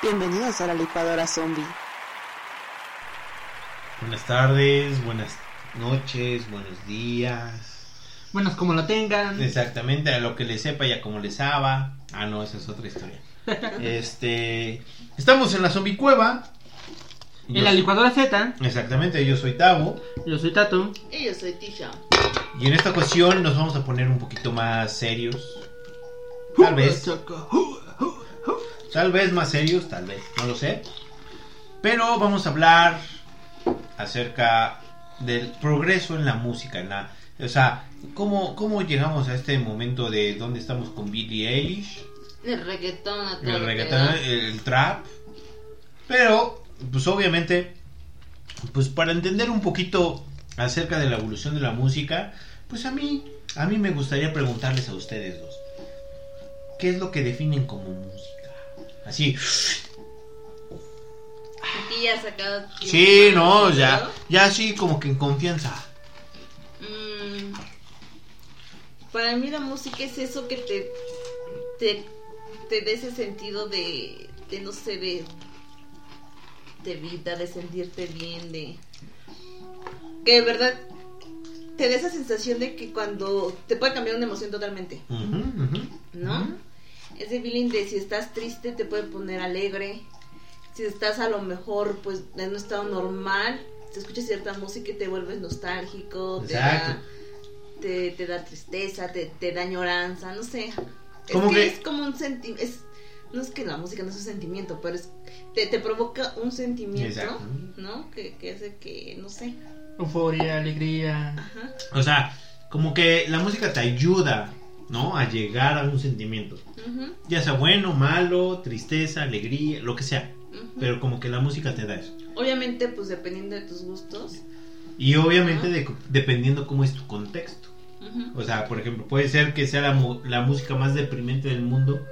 Bienvenidos a la licuadora zombie. Buenas tardes, buenas noches, buenos días. Buenos como lo tengan. Exactamente, a lo que le sepa y a como le saba. Ah, no, esa es otra historia. este, estamos en la zombie cueva. Yo- En la licuadora Z, Exactamente, yo soy Tavo. yo soy Tato. Y yo soy Tisha. Y en esta ocasión nos vamos a poner un poquito más serios. Tal vez, tal vez más serios, tal vez, no lo sé. Pero vamos a hablar acerca del progreso en la música, en la, o sea, cómo, cómo llegamos a este momento de dónde estamos con Billie Eilish, El reggaetón a todo el reggaetón, el trap. Pero, pues obviamente, pues para entender un poquito acerca de la evolución de la música, pues a mí, a mí me gustaría preguntarles a ustedes dos, ¿qué es lo que definen como música? Así, ya sacado. sí, no, ya, ya así como que en confianza. Mm, para mí la música es eso que te te, te dé ese sentido de, de no sé, de, de vida, de sentirte bien, de que de verdad te dé esa sensación de que cuando te puede cambiar una emoción totalmente, Ujú, ujú. ¿no? Ese feeling de si estás triste te puede poner alegre, si estás a lo mejor pues en un estado normal, te escuchas cierta música y te vuelves nostálgico, te da, te, te da tristeza, te, te da añoranza, no sé. Es que- es como un sentimiento, no es que la música no es un sentimiento, pero es, te, te provoca un sentimiento, Exacto. ¿no? Que, que hace que, no sé. Euforia, alegría. Ajá. O sea, como que la música te ayuda, ¿no? A llegar a un sentimiento. Ya sea bueno, malo, tristeza, alegría, lo que sea. Pero como que la música te da eso. Obviamente, pues dependiendo de tus gustos. Y obviamente Ajá. de- dependiendo cómo es tu contexto. O sea, por ejemplo, puede ser que sea la, mu- la música más deprimente del mundo,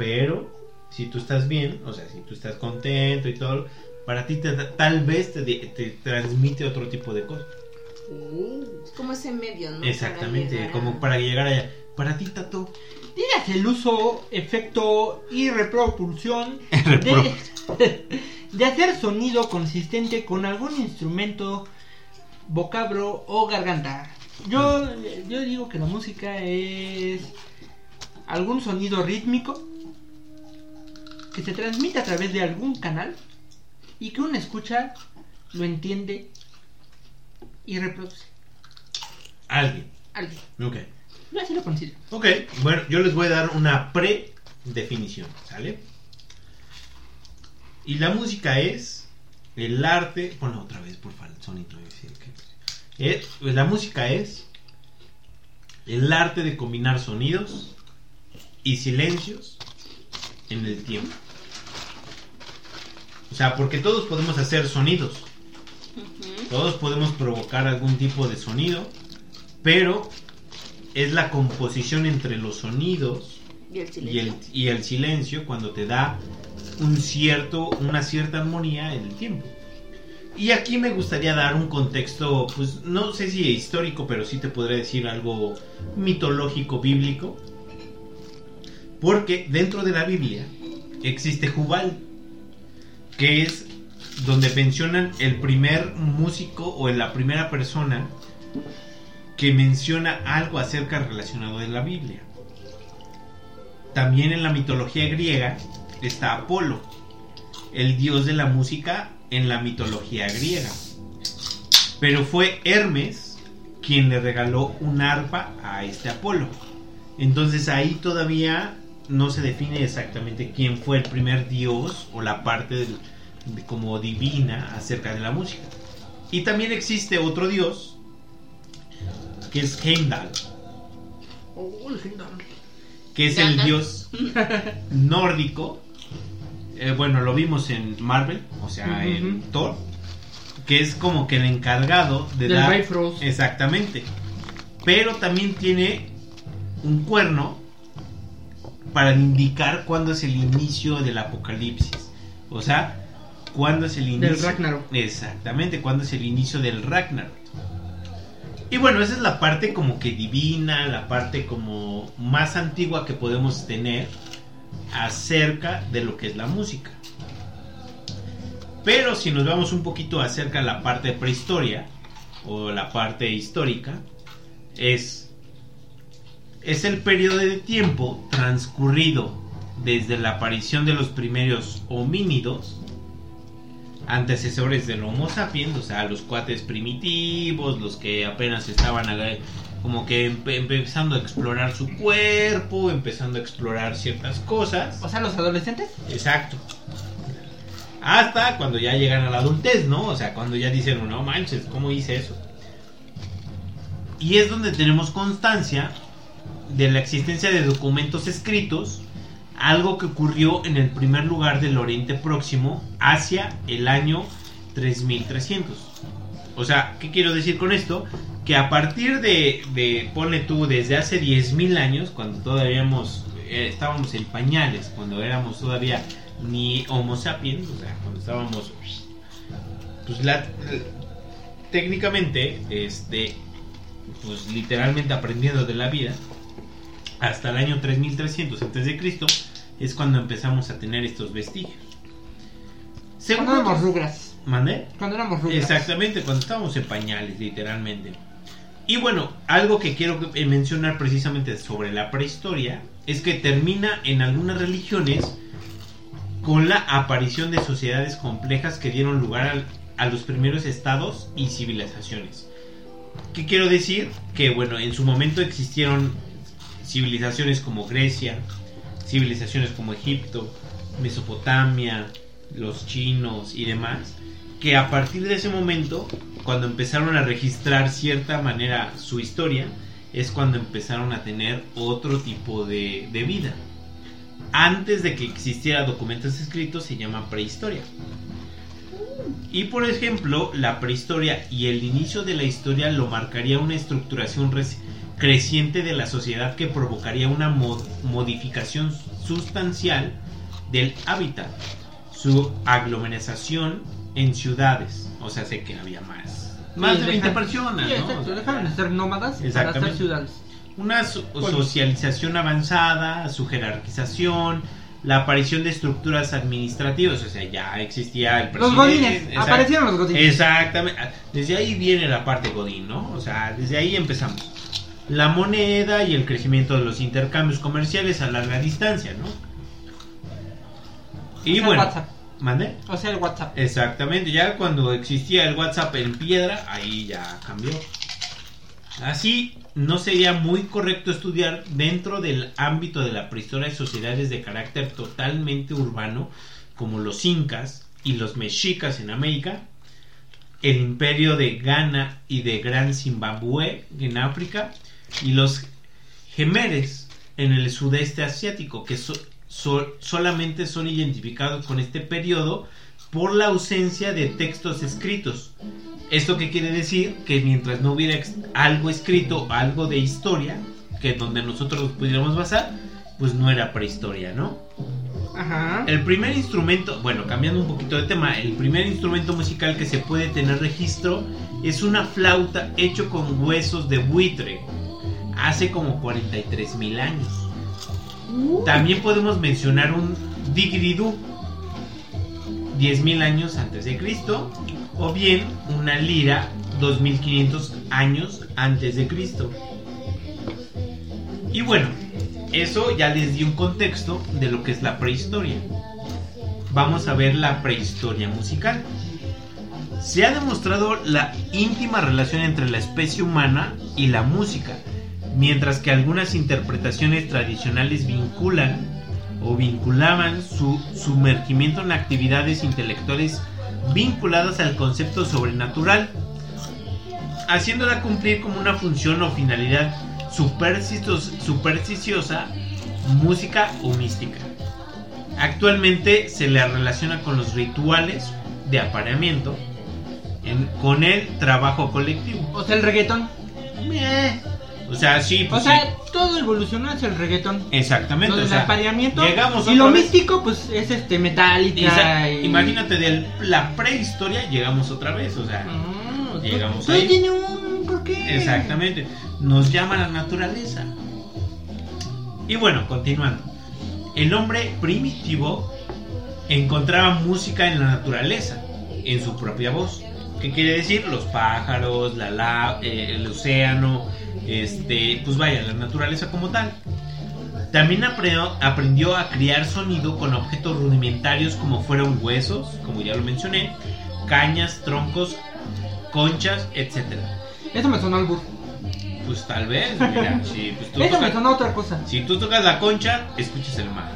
pero si tú estás bien, o sea, si tú estás contento y todo, para ti te da- tal vez te, transmite otro tipo de cosas. Es como ese medio, ¿no? Exactamente, Para llegar a- como para llegar allá. Para ti, Tato. Digas el uso, efecto y repropulsión Repro- de, de hacer sonido consistente con algún instrumento, vocablo o garganta. Yo, yo digo que la música es algún sonido rítmico que se transmite a través de algún canal y que uno escucha, lo entiende y reproduce. Alguien. Alguien. Ok. Yo así lo considero. Ok, bueno, yo les voy a dar una pre-definición, ¿sale? Y la música es el arte. Bueno, otra vez, por favor, sonito. es- pues, la música es el arte de combinar sonidos y silencios en el tiempo. O sea, porque todos podemos hacer sonidos, todos podemos provocar algún tipo de sonido, pero es la composición entre los sonidos Y el y silencio. el, y el silencio cuando te da un cierto, una cierta armonía en el tiempo. Y aquí me gustaría dar un contexto, pues no sé si histórico, pero sí te podría decir algo mitológico, bíblico. Porque dentro de la Biblia existe Jubal, que es donde mencionan el primer músico o la primera persona que menciona algo acerca relacionado de la Biblia. También en la mitología griega está Apolo, el dios de la música en la mitología griega. Pero fue Hermes quien le regaló un arpa a este Apolo. Entonces ahí todavía no se define exactamente quién fue el primer dios o la parte del- de- como divina acerca de la música. Y también existe otro dios que es Heimdall, Oh, el Heimdall. que es el dios nórdico. Eh, bueno, lo vimos en Marvel, o sea, en. Thor, que es como que el encargado de Del dar exactamente. Pero también tiene un cuerno para indicar cuándo es el inicio del apocalipsis. O sea, cuándo es el inicio. Del Ragnarok. Exactamente, cuándo es el inicio del Ragnarok. Y bueno, esa es la parte como que divina, la parte como más antigua que podemos tener acerca de lo que es la música. Pero si nos vamos un poquito acerca de la parte de prehistoria o la parte histórica, es, es el periodo de tiempo transcurrido desde la aparición de los primeros homínidos, antecesores del Homo sapiens, o sea, los cuates primitivos, los que apenas estaban como que empe- empezando a explorar su cuerpo, empezando a explorar ciertas cosas. O sea, los adolescentes. Exacto. Hasta cuando ya llegan a la adultez, ¿no? O sea, cuando ya dicen, no manches, ¿cómo hice eso? Y es donde tenemos constancia de la existencia de documentos escritos, algo que ocurrió en el primer lugar del Oriente Próximo hacia el año 3300. O sea, ¿qué quiero decir con esto? Que a partir de, de ponle tú, desde hace 10.000 años, cuando todavía eh, estábamos en pañales, cuando éramos todavía ni Homo sapiens, o sea, cuando estábamos, pues la, técnicamente, este, pues literalmente aprendiendo de la vida, hasta el año 3300 antes de Cristo es cuando empezamos a tener estos vestigios. Según Cuando éramos rugras. ¿Mandé? Cuando éramos rugras. Exactamente, cuando estábamos en pañales, literalmente. Y bueno, algo que quiero eh, mencionar precisamente sobre la prehistoria es que termina en algunas religiones con la aparición de sociedades complejas que dieron lugar al- a los primeros estados y civilizaciones. ¿Qué quiero decir? Que bueno, en su momento existieron civilizaciones como Grecia, civilizaciones como Egipto, Mesopotamia, los chinos y demás, que a partir de ese momento, cuando empezaron a registrar cierta manera su historia, es cuando empezaron a tener otro tipo de, vida. Antes de que existiera documentos escritos se llama prehistoria. Y por ejemplo, la prehistoria y el inicio de la historia lo marcaría una estructuración reci- creciente de la sociedad que provocaría una mo- modificación sustancial del hábitat, su aglomeración en ciudades, o sea, sé que había más, más Sí, de 20 dejan- personas, Sí, ¿no? exacto, dejaron de ser nómadas para hacer ciudades. una so- socialización avanzada, su jerarquización, la aparición de estructuras administrativas, o sea, ya existía el Los presidente. godines, exact- aparecieron los godines. Exactamente, desde ahí viene la parte godín, ¿no? O sea, desde ahí empezamos. La moneda y el crecimiento de los intercambios comerciales a larga distancia, ¿no? Y O sea, bueno, WhatsApp. ¿mande? O sea, el WhatsApp. Exactamente, ya cuando existía el WhatsApp en piedra, ahí ya cambió. Así, no sería muy correcto estudiar dentro del ámbito de la prehistoria de sociedades de carácter totalmente urbano, como los incas y los mexicas en América, el imperio de Ghana y de Gran Zimbabue en África, y los gemeres en el sudeste asiático, que so- so- solamente son identificados con este periodo por la ausencia de textos escritos. ¿Esto qué quiere decir? Que mientras no hubiera algo escrito, algo de historia, que donde nosotros nos pudiéramos basar, pues no era prehistoria, ¿no? Ajá. El primer instrumento, bueno, cambiando un poquito de tema, el primer instrumento musical que se puede tener registro es una flauta hecho con huesos de buitre, hace como 43 mil años. También podemos mencionar un didgeridoo, 10.000 años antes de Cristo, o bien una lira, 2.500 años antes de Cristo. Y bueno, eso ya les di un contexto de lo que es la prehistoria. Vamos a ver la prehistoria musical. Se ha demostrado la íntima relación entre la especie humana y la música, mientras que algunas interpretaciones tradicionales vinculan o vinculaban su sumergimiento en actividades intelectuales vinculadas al concepto sobrenatural, haciéndola cumplir como una función o finalidad supersticiosa, supersticiosa, música o mística. Actualmente se le relaciona con los rituales de apareamiento, en- con el trabajo colectivo. O sea, el reggaetón. Meh. O sea, sí, O pues sea, sí. todo evolucionó hacia el reggaetón. Exactamente. Del o sea, apareamiento. llegamos y lo vez- místico, pues es este Metallica. Esa- y- Imagínate de la prehistoria llegamos otra vez, o sea, Ah, Llegamos todo ahí. tiene un porqué. exactamente, nos llama la naturaleza. Y bueno, continuando. El hombre primitivo encontraba música en la naturaleza, en su propia voz. ¿Qué quiere decir? Los pájaros, la, la- eh, el océano, este, pues vaya, la naturaleza como tal. También aprendió, aprendió a criar sonido con objetos rudimentarios como fueron huesos, como ya lo mencioné, cañas, troncos, conchas, etc. Eso me sonó al burro. Pues tal vez, mira, si, pues, tú Eso me tocas, sonó a otra cosa. si tú tocas la concha, escuchas el mar.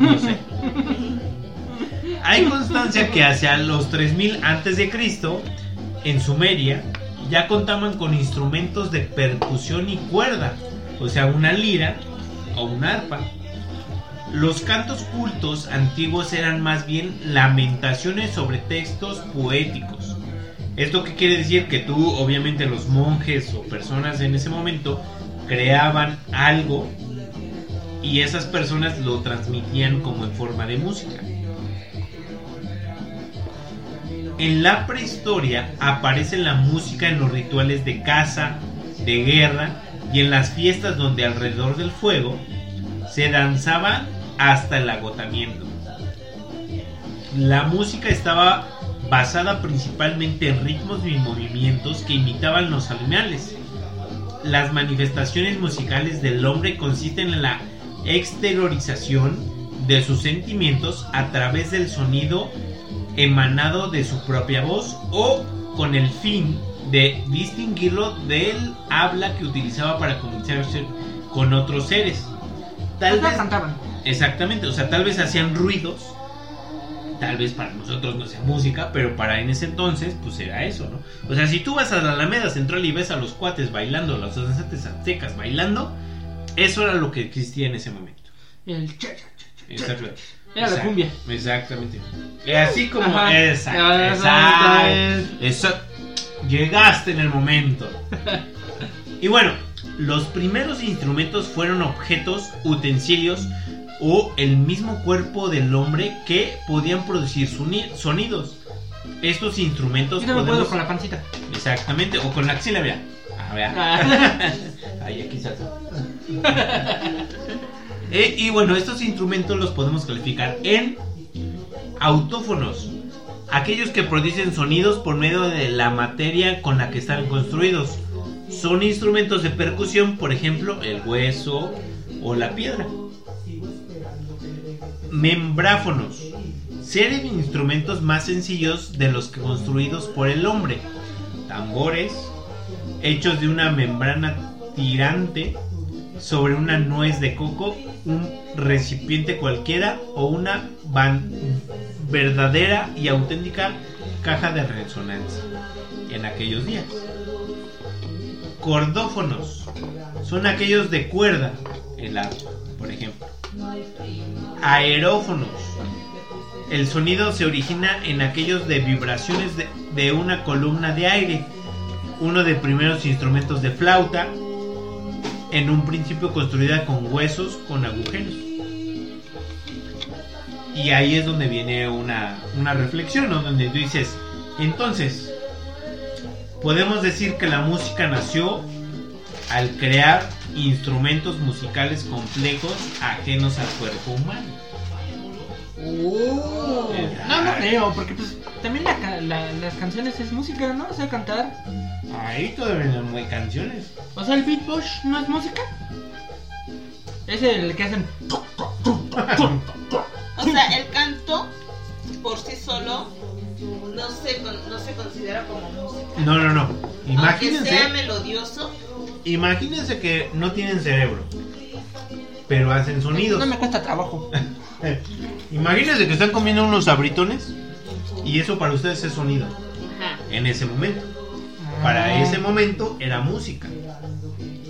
No sé. Hay constancia que hacia los 3000 antes de Cristo, en Sumeria, ya contaban con instrumentos de percusión y cuerda, o sea, una lira o un arpa. Los cantos cultos antiguos eran más bien lamentaciones sobre textos poéticos. ¿Esto qué quiere decir? Que tú, obviamente, los monjes o personas en ese momento creaban algo y esas personas lo transmitían como en forma de música. En la prehistoria aparece la música en los rituales de caza, de guerra y en las fiestas donde alrededor del fuego se danzaba hasta el agotamiento. La música estaba basada principalmente en ritmos y movimientos que imitaban los animales. Las manifestaciones musicales del hombre consisten en la exteriorización de sus sentimientos a través del sonido emanado de su propia voz o con el fin de distinguirlo del habla que utilizaba para comunicarse con otros seres. Tal sea, vez cantaban. Exactamente, o sea, tal vez hacían ruidos, tal vez para nosotros no sea música, pero para en ese entonces, pues era eso, ¿no? O sea, si tú vas a la Alameda Central y ves a los cuates bailando, los danzantes aztecas bailando, eso era lo que existía en ese momento. El cha, cha, cha, cha. Era la cumbia. Exactamente. Así como. Ajá. Exacto. Exacto, exacto. Llegaste en el momento. Y bueno, los primeros instrumentos fueron objetos, utensilios o el mismo cuerpo del hombre que podían producir soni- sonidos. Estos instrumentos Yo también puedo podemos- con la pancita. Exactamente, o con la axila, mira. Ah, vea. Ah. Ahí aquí salsa. Eh, y bueno, estos instrumentos los podemos calificar en autófonos. Aquellos que producen sonidos por medio de la materia con la que están construidos. Son instrumentos de percusión, por ejemplo, el hueso o la piedra. Membráfonos. Serie de instrumentos más sencillos de los que construidos por el hombre. Tambores, hechos de una membrana tirante sobre una nuez de coco, un recipiente cualquiera o una verdadera y auténtica caja de resonancia en aquellos días. Cordófonos son aquellos de cuerda, el arpa, por ejemplo. Aerófonos. El sonido se origina en aquellos de vibraciones de, de una columna de aire. Uno de primeros instrumentos de flauta, en un principio construida con huesos con agujeros. Y ahí es donde viene una, una reflexión, ¿no? Donde tú dices, entonces, podemos decir que la música nació al crear instrumentos musicales complejos ajenos al cuerpo humano. Oh. No, no creo, porque pues también la ca- la- las canciones es música, ¿no? O sea, cantar. Ahí todavía no hay canciones. O sea, el beatbox no es música. Es el que hacen. O sea, el canto por sí solo no se, no se considera como música. No, no, no. Aunque Imagínense, sea melodioso, imagínense que no tienen cerebro, pero hacen sonidos. No me cuesta trabajo. Imagínense que están comiendo unos sabritones y eso para ustedes es sonido ajá. en ese momento. Para Ah. ese momento era música.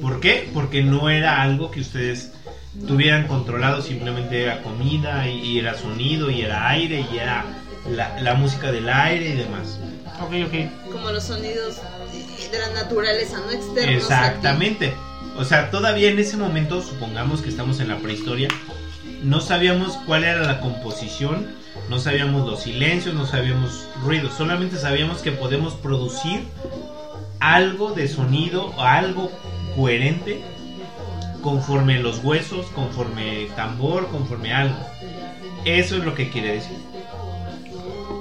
¿Por qué? Porque no era algo que ustedes tuvieran controlado, simplemente era comida y, y era sonido y era aire y era la, la música del aire y demás. Ok, ok. como los sonidos de la naturaleza, no externos. Exactamente. O sea, todavía en ese momento, supongamos que estamos en la prehistoria, no sabíamos cuál era la composición, no sabíamos los silencios, no sabíamos ruidos, solamente sabíamos que podemos producir algo de sonido o algo coherente conforme los huesos, conforme tambor, conforme algo. Eso es lo que quiere decir.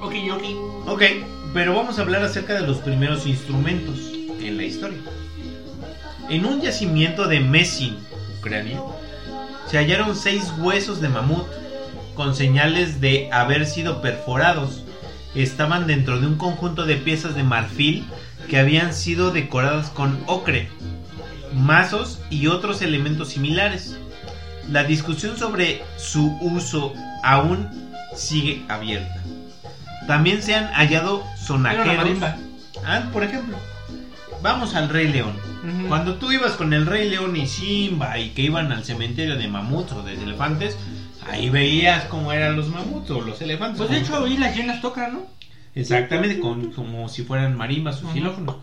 Ok, ok. Ok, pero vamos a hablar acerca de los primeros instrumentos en la historia. En un yacimiento de Messin, Ucrania, se hallaron seis huesos de mamut con señales de haber sido perforados. Estaban dentro de un conjunto de piezas de marfil que habían sido decoradas con ocre, mazos y otros elementos similares. La discusión sobre su uso aún sigue abierta. También se han hallado sonajeros. Ah, por ejemplo, vamos al Rey León. Cuando tú ibas con el Rey León y Simba y que iban al cementerio de mamuts o de elefantes, ahí veías cómo eran los mamuts o los elefantes. Pues de hecho, ahí las llenas tocan, ¿no? Exactamente, con, como si fueran marimbas o xilófonos.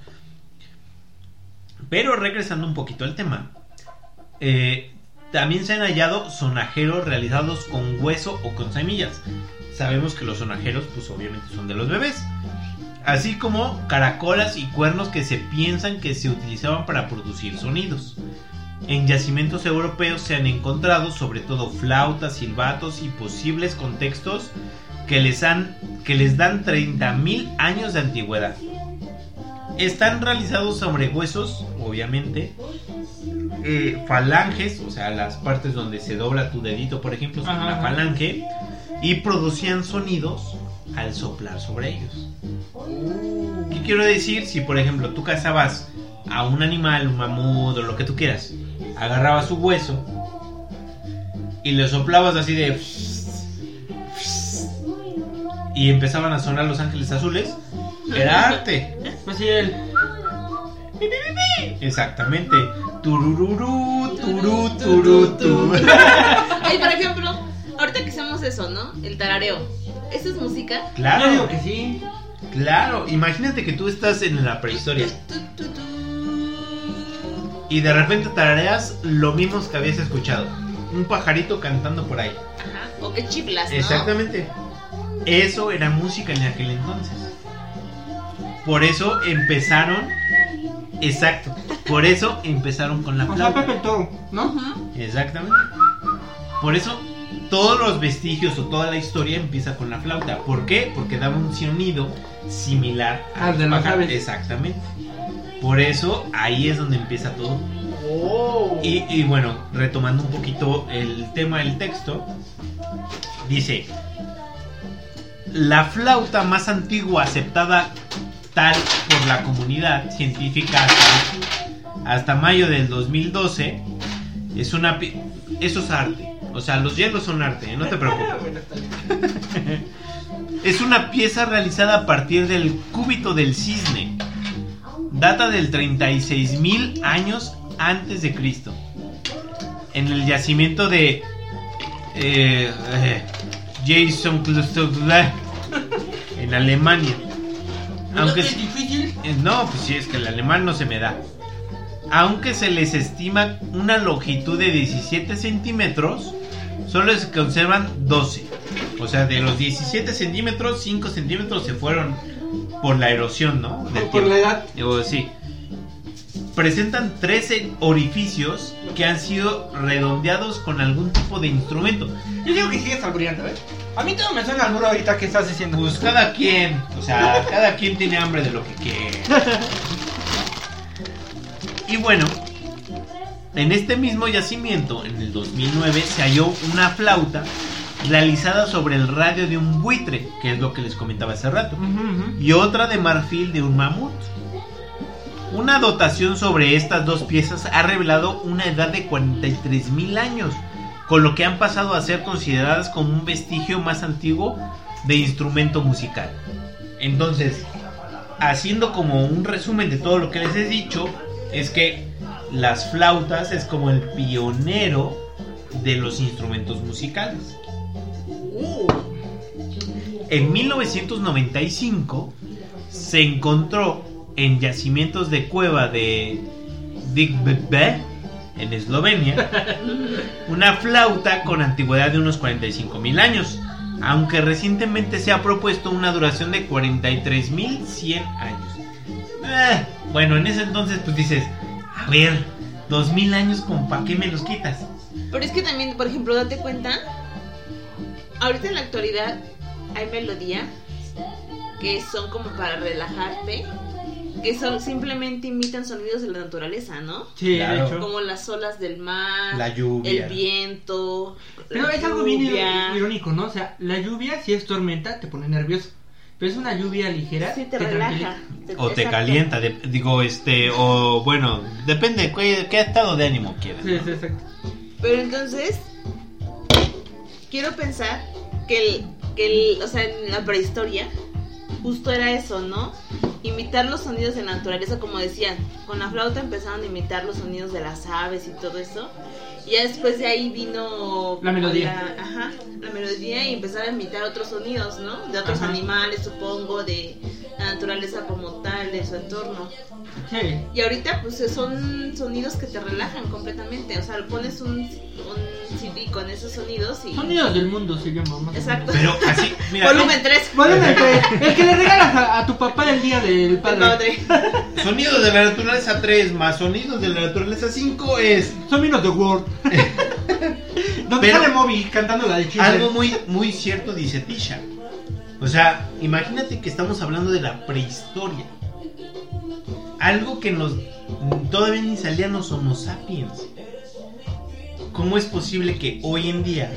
Pero regresando un poquito al tema, eh, también se han hallado sonajeros realizados con hueso o con semillas. Sabemos que los sonajeros, pues obviamente son de los bebés. Así como caracolas y cuernos que se piensan que se utilizaban para producir sonidos. En yacimientos europeos se han encontrado sobre todo flautas, silbatos y posibles contextos que les, han, que les dan 30.000 años de antigüedad. Están realizados sobre huesos, obviamente, eh, falanges, o sea, las partes donde se dobla tu dedito, por ejemplo, son una falange, y producían sonidos al soplar sobre ellos. ¿Qué quiero decir? Si, por ejemplo, tú cazabas a un animal, un mamut o lo que tú quieras, agarrabas su hueso y le soplabas así de. y empezaban a sonar los ángeles azules, era arte. Pues sí, el... Exactamente. Turururú, turú, turú, tu. Ay, por ejemplo, ahorita que hacemos eso, ¿no? El tarareo. ¿Eso es música? Yo Claro, digo que sí. claro. Imagínate que tú estás en la prehistoria Tu, tu, tu. Y de repente tarareas lo mismo que habías escuchado. Un pajarito cantando por ahí. Ajá. O que chiflas, ¿no? Exactamente. Eso era música en aquel entonces. Por eso empezaron. Exacto. Por eso empezaron con la O sea, flauta. Pepe el Toro, ¿no? Exactamente. Por eso todos los vestigios o toda la historia empieza con la flauta. ¿Por qué? Porque daba un sonido similar Al de las aves. Exactamente. Por eso ahí es donde empieza todo. Oh. Y, y bueno, retomando un poquito el tema del texto, dice, la flauta más antigua aceptada tal por la comunidad científica hasta, hasta mayo del 2012 es una... Eso es arte. O sea, los hielos son arte, ¿eh? no te preocupes. Es una pieza realizada a partir del cúbito del cisne. Data del 36.000 años antes de Cristo. En el yacimiento de eh, eh, Jason en Alemania. Aunque es difícil. eh, no, pues sí, es que el alemán no se me da. Aunque se les estima una longitud de 17 centímetros, solo se conservan 12. O sea, de los 17 centímetros, 5 centímetros se fueron por la erosión, ¿no? Del Por la edad. Sí. Presentan 13 orificios que han sido redondeados con algún tipo de instrumento. Yo digo que sigues albureando, ¿eh? A mí todo me suena albur ahorita que estás diciendo. Pues cada quien, o sea, cada quien tiene hambre de lo que quiere. Y bueno, en este mismo yacimiento, en el 2009, se halló una flauta realizada sobre el radio de un buitre, que es lo que les comentaba hace rato, Ujú, ujú. y otra de marfil de un mamut. Una dotación sobre estas dos piezas ha revelado una edad de 43.000 años, con lo que han pasado a ser consideradas como un vestigio más antiguo de instrumento musical. Entonces, haciendo como un resumen de todo lo que les he dicho, es que las flautas es como el pionero de los instrumentos musicales. En 1995 se encontró en yacimientos de cueva de Digbebe en Eslovenia, una flauta con antigüedad de unos 45 mil años, aunque recientemente se ha propuesto una duración de 43.100 años. Eh, bueno, en ese entonces pues dices, a ver, 2000 años, ¿con para qué me los quitas? Pero es que también, por ejemplo, date cuenta, ahorita en la actualidad hay melodías que son como para relajarte, que son simplemente imitan sonidos de la naturaleza, ¿no? Sí, Claro. de hecho. Como las olas del mar, La lluvia. el viento. Pero la es algo bien irónico, ¿no? O sea, la lluvia, si es tormenta, te pone nervioso. Pero es una lluvia ligera. Sí, te tranquiliza. relaja. O te exacto. calienta, de- digo, este, o bueno, depende qué, qué estado de ánimo quieras. Sí, sí, exacto. Pero entonces, quiero pensar que el, que el, o sea, en la prehistoria, justo era eso, ¿no? Imitar los sonidos de la naturaleza, como decían, con la flauta empezaron a imitar los sonidos de las aves y todo eso. Y ya después de ahí vino La melodía. la- ajá, la melodía y empezaron a imitar otros sonidos, ¿no? De otros Ajá. animales, supongo, de la naturaleza como tal, de su entorno. Sí. Y ahorita pues son sonidos que te relajan completamente. O sea, pones un, un CD con esos sonidos y... Sonidos del mundo se llama más. Exacto. Pero así, mira, Volumen 3. Volumen tres. el que le regalas a, a tu papá el día del padre. sonidos de la naturaleza 3 más sonidos de la naturaleza 5 es Sonidos de Word. Donde Pero- sale Moby cantando la de Chile. algo muy, muy cierto, dice Tisha. O sea, imagínate que estamos hablando de la prehistoria. Algo que nos todavía ni salían los Homo sapiens. ¿Cómo es posible que hoy en día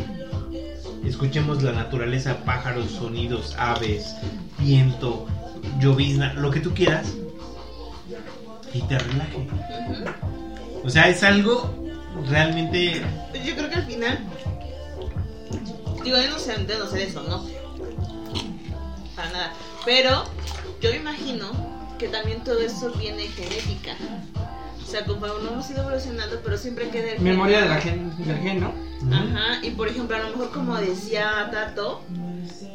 escuchemos la naturaleza, pájaros, sonidos, aves, viento, llovizna, lo que tú quieras, y te relaje? O sea, es algo realmente Pues Yo creo que al final... Digo, yo no sé, yo no sé de eso, ¿no? Para nada. Pero yo me imagino que también todo eso viene de genética. O sea, conforme no hemos ido evolucionando, pero siempre queda el Memoria de la gen, del gen, ¿no? Ajá, y por ejemplo, a lo mejor como decía Tato,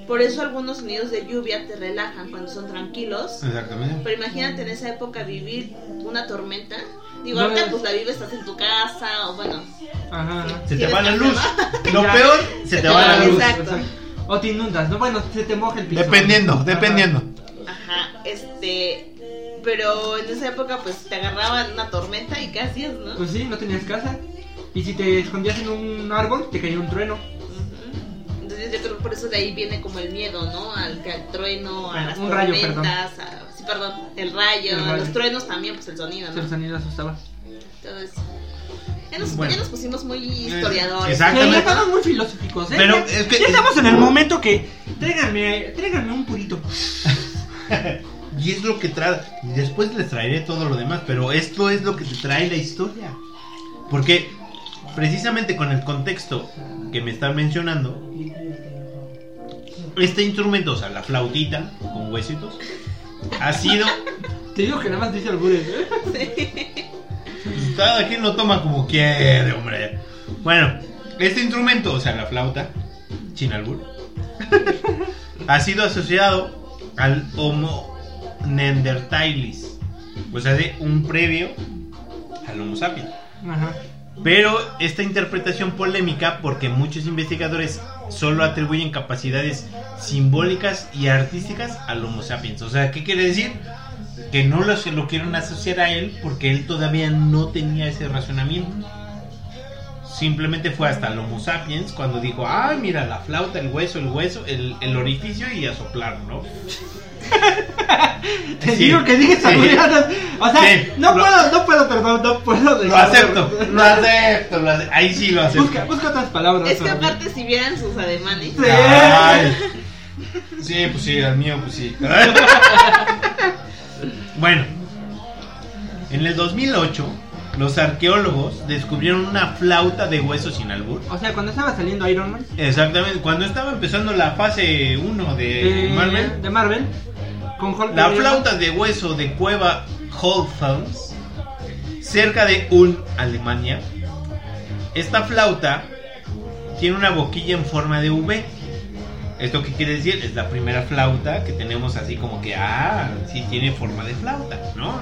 por eso algunos sonidos de lluvia te relajan cuando son tranquilos. Exactamente. Pero imagínate en esa época vivir una tormenta. Digo, ahorita es- pues la vives, estás en tu casa, o bueno, Ajá. ajá. Se te ¿Quieres va la luz. Lo peor, se te va la luz. exacto. O te inundas, ¿no? Bueno, se te moja el piso. Dependiendo, Ajá. dependiendo. ajá, este. Pero en esa época pues te agarraban una tormenta y ¿qué hacías, no? Pues sí, no tenías casa. Y si te escondías en un árbol, te caía un trueno. Ujú. Entonces yo creo que por eso de ahí viene como el miedo, ¿no? Al, que al trueno, a Bueno, las un rayo, tormentas, a- sí, perdón, el rayo, El a rayo. los truenos también, pues el sonido, ¿no? El sonido asustaba. Todo eso. Ya nos, Bueno. ya nos pusimos muy historiadores. Exactamente. ya estamos muy filosóficos, ¿eh? Pero Ya- es que- ya estamos en el momento que. Tráiganme, tráiganme un purito. Y es lo que trae. Y después les traeré todo lo demás. Pero esto es lo que te trae la historia. Porque precisamente con el contexto que me están mencionando, este instrumento, o sea, la flautita con huesitos, ha sido. Te digo que nada más dice albures, ¿eh? pues, cada quien lo toma como quiere, hombre. Bueno, este instrumento, o sea, la flauta, sin albur, ha sido asociado al Homo neanderthalis, o sea, de un previo al Homo sapiens. Ajá. Pero esta interpretación polémica porque muchos investigadores solo atribuyen capacidades simbólicas y artísticas al Homo sapiens. O sea, ¿qué quiere decir? Que no lo, lo quieren asociar a él porque él todavía no tenía ese razonamiento. Simplemente fue hasta el Homo sapiens cuando dijo, ay, mira, la flauta, el hueso, el hueso, el, el orificio y a soplar, ¿no? Te Sí, digo que dije sí. O sea, Sí, no lo- puedo, no puedo, perdón, no puedo Lo acepto, lo acepto, lo acepto. Ahí sí lo acepto. Busca, busca otras palabras. Es que aparte si vieran sus ademanes. Sí. Ay. Sí, pues sí, al mío, pues sí. bueno, en el 2008, los arqueólogos descubrieron una flauta de hueso sin albur. O sea, cuando estaba saliendo Iron Man Exactamente, cuando estaba empezando la fase 1 de de Marvel, de Marvel, con Hulk la flauta de hueso de cueva Holfels, cerca de Ulm, Alemania. Esta flauta tiene una boquilla en forma de V ¿Esto qué quiere decir? Es la primera flauta que tenemos así como que, ah, sí tiene forma de flauta, ¿no?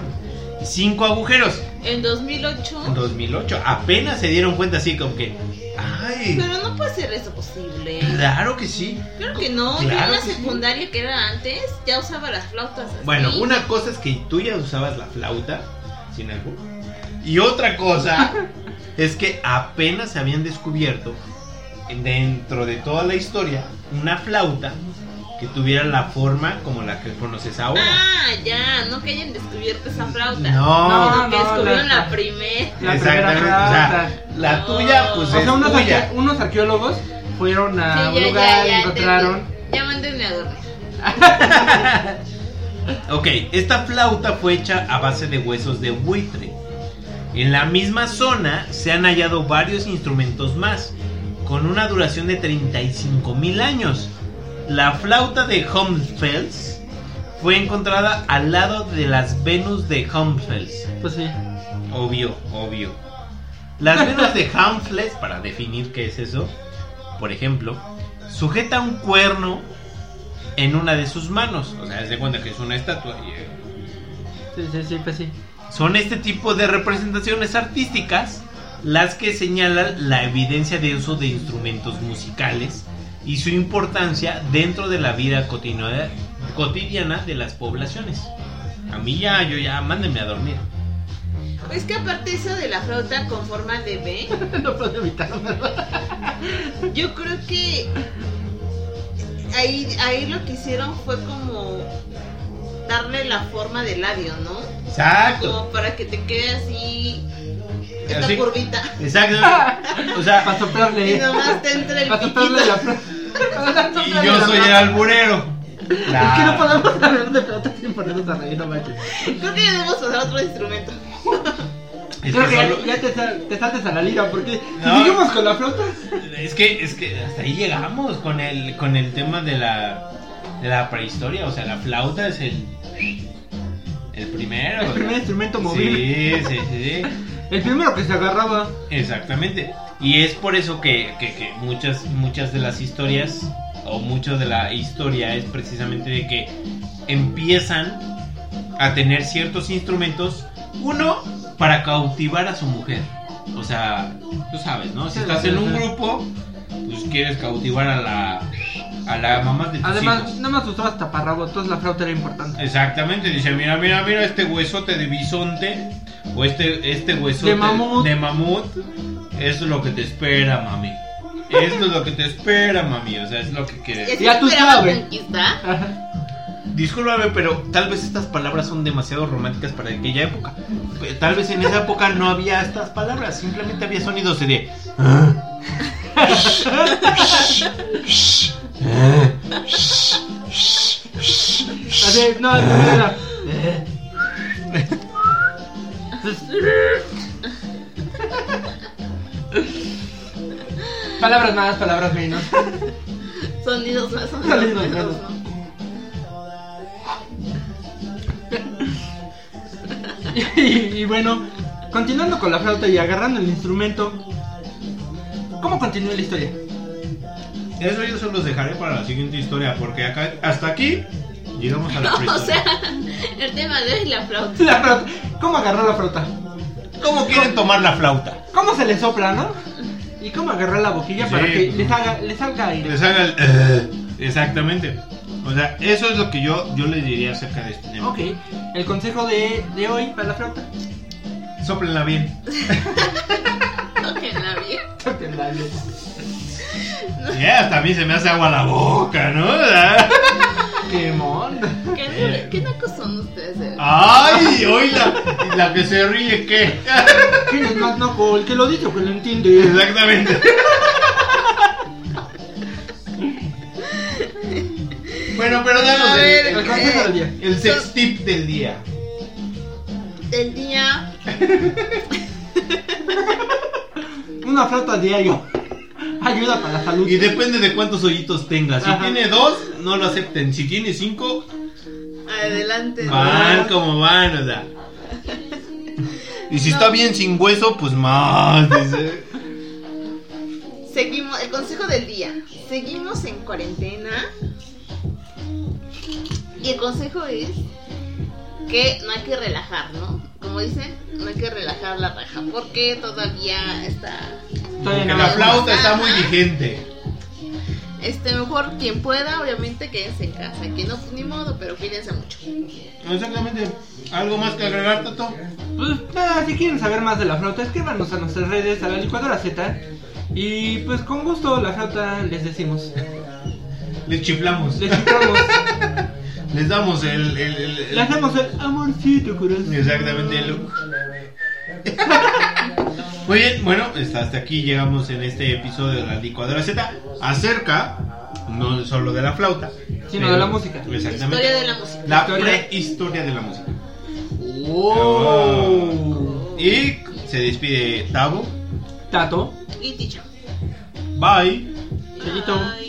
Cinco agujeros. En 2008. En 2008. Apenas se dieron cuenta así como que, ay, Pero no puede ser eso posible. claro que sí. Claro que no. Claro en la que sí. secundaria que era antes ya usaba las flautas así. Bueno, una cosa es que tú ya usabas la flauta, sin algo. Y otra cosa es que apenas se habían descubierto dentro de toda la historia una flauta que tuviera la forma como la que conoces ahora. Ah, ya, no que hayan descubierto esa flauta. No, sino que no, descubrieron la- la, primera. La Exactamente. primera O sea, la No. tuya, pues O sea, es unos, tuya. arque- unos arqueólogos fueron a Sí, un ya, lugar, ya, ya, encontraron. Ya mándenme a dormir. Ok, esta flauta fue hecha a base de huesos de buitre. En la misma zona se han hallado varios instrumentos más, con una duración de 35 mil años. La flauta de Humfels fue encontrada al lado de las Venus de Humfels. Pues sí. Obvio, obvio. Las Venus de Humfels, para definir qué es eso, por ejemplo, sujeta un cuerno en una de sus manos. O sea, haz de cuenta que es una estatua. eh, Sí, sí, sí, pues sí. son este tipo de representaciones artísticas las que señalan la evidencia de uso de instrumentos musicales y su importancia dentro de la vida cotidiana, cotidiana de las poblaciones. A mí ya, yo ya, mándenme a dormir. Es que aparte eso de la flauta con forma de B, no puedo evitarlo. yo creo que ahí, ahí lo que hicieron fue como darle la forma de labio, ¿no? Exacto. Como para que te quede así esta Así. curvita. Exacto. O sea, Para soplarle. Y nomás te entra el Para soplarle la flauta. Y yo soy el alburero. Es que no podemos hablar de flauta sin ponernos a reír, no manches. Creo que ya debemos pasar a otro instrumento. Es Creo que que, ya, solo- ya te, sal- te saltes a la liga, porque No. si seguimos con la flauta. es que es que hasta ahí llegamos con el con el tema de la de la prehistoria, o sea, la flauta es el el primero. El primer instrumento. Sí, sí, sí, sí. El primero que se agarraba. Exactamente. Y es por eso que, que- que muchas, muchas de las historias, o mucho de la historia es precisamente de que empiezan a tener ciertos instrumentos, uno, para cautivar a su mujer. O sea, tú sabes, ¿no? Si estás en un grupo, pues quieres cautivar a la, a la mamá de tus Además, hijos. nada más usabas taparrabo, entonces la flauta era importante. Exactamente, dice, mira, mira, mira este huesote de bisonte o este este huesote De mamut. de mamut, eso es lo que te espera, mami. Eso es lo que te espera, mami, o sea, es lo que quieres. Ya tú sabes. Discúlpame, pero tal vez estas palabras son demasiado románticas para aquella época. Tal vez en esa época no había estas palabras, simplemente había sonidos de Así, no, no, no, Palabras más, palabras menos. Sonidos más, sonidos Sonidos menos, menos. ¿no? Y, y bueno, continuando con la flauta y agarrando el instrumento, ¿cómo continúa la historia? Eso yo se los dejaré para la siguiente historia, porque acá hasta aquí llegamos a la O prehistoria. sea, el tema de hoy es la flauta. La flauta. ¿Cómo agarró la flauta? ¿Cómo quieren tomar la flauta? ¿Cómo se le sopla, no? ¿Y cómo agarrar la boquilla Sí, para que pues, le salga, le salga aire? Les haga el... eh, exactamente. O sea, eso es lo que yo, yo les diría acerca de este tema. Ok, el consejo de, de hoy para la flauta. Sóplenla bien. Tóquenla bien. Tóquenla bien. Ya, hasta a mí se me hace agua la boca, ¿no? ¡Qué mon! ¿Qué, ¿Qué nacos son ustedes? ¡Ay! Hoy la, la que se ríe, ¿qué? ¿Quién es más naco? El que lo dice que lo entiende. Exactamente. Bueno, pero danos A el, ver, el, El consejo del día. el sex tip del día. El día. Una flauta a diario. Ayuda para la salud. Y depende de cuántos hoyitos tenga. Si Ajá. tiene dos, no lo acepten. Si tiene cinco, Adelante. van como van, o sea. Y si está bien sin hueso, pues más. dice. Seguimos, el consejo del día. Seguimos en cuarentena. Y el consejo es que no hay que relajar, ¿no? Como dicen, no hay que relajar la raja porque todavía está Todavía la flauta está muy vigente. Este mejor quien pueda, obviamente quédense en casa, que no pues, ni modo, pero cuídense mucho. Exactamente. ¿Algo más que agregar, Tato? Pues nada, si quieren saber más de la flauta, escríbanos a nuestras redes, a la licuadora Z. Y pues con gusto la flauta les decimos. Les chiflamos. Les citamos. Les damos el. el- el- el- Le hacemos el amorcito corazón. Exactamente. el- Muy bien, bueno, hasta hasta aquí llegamos en este episodio de la licuadora Z acerca no solo de la flauta, Sino de la música. Exactamente. Historia de la música. La Historia. prehistoria de la música. Oh. Y se despide Tavo. Tato. Y dicho. Bye. Bye.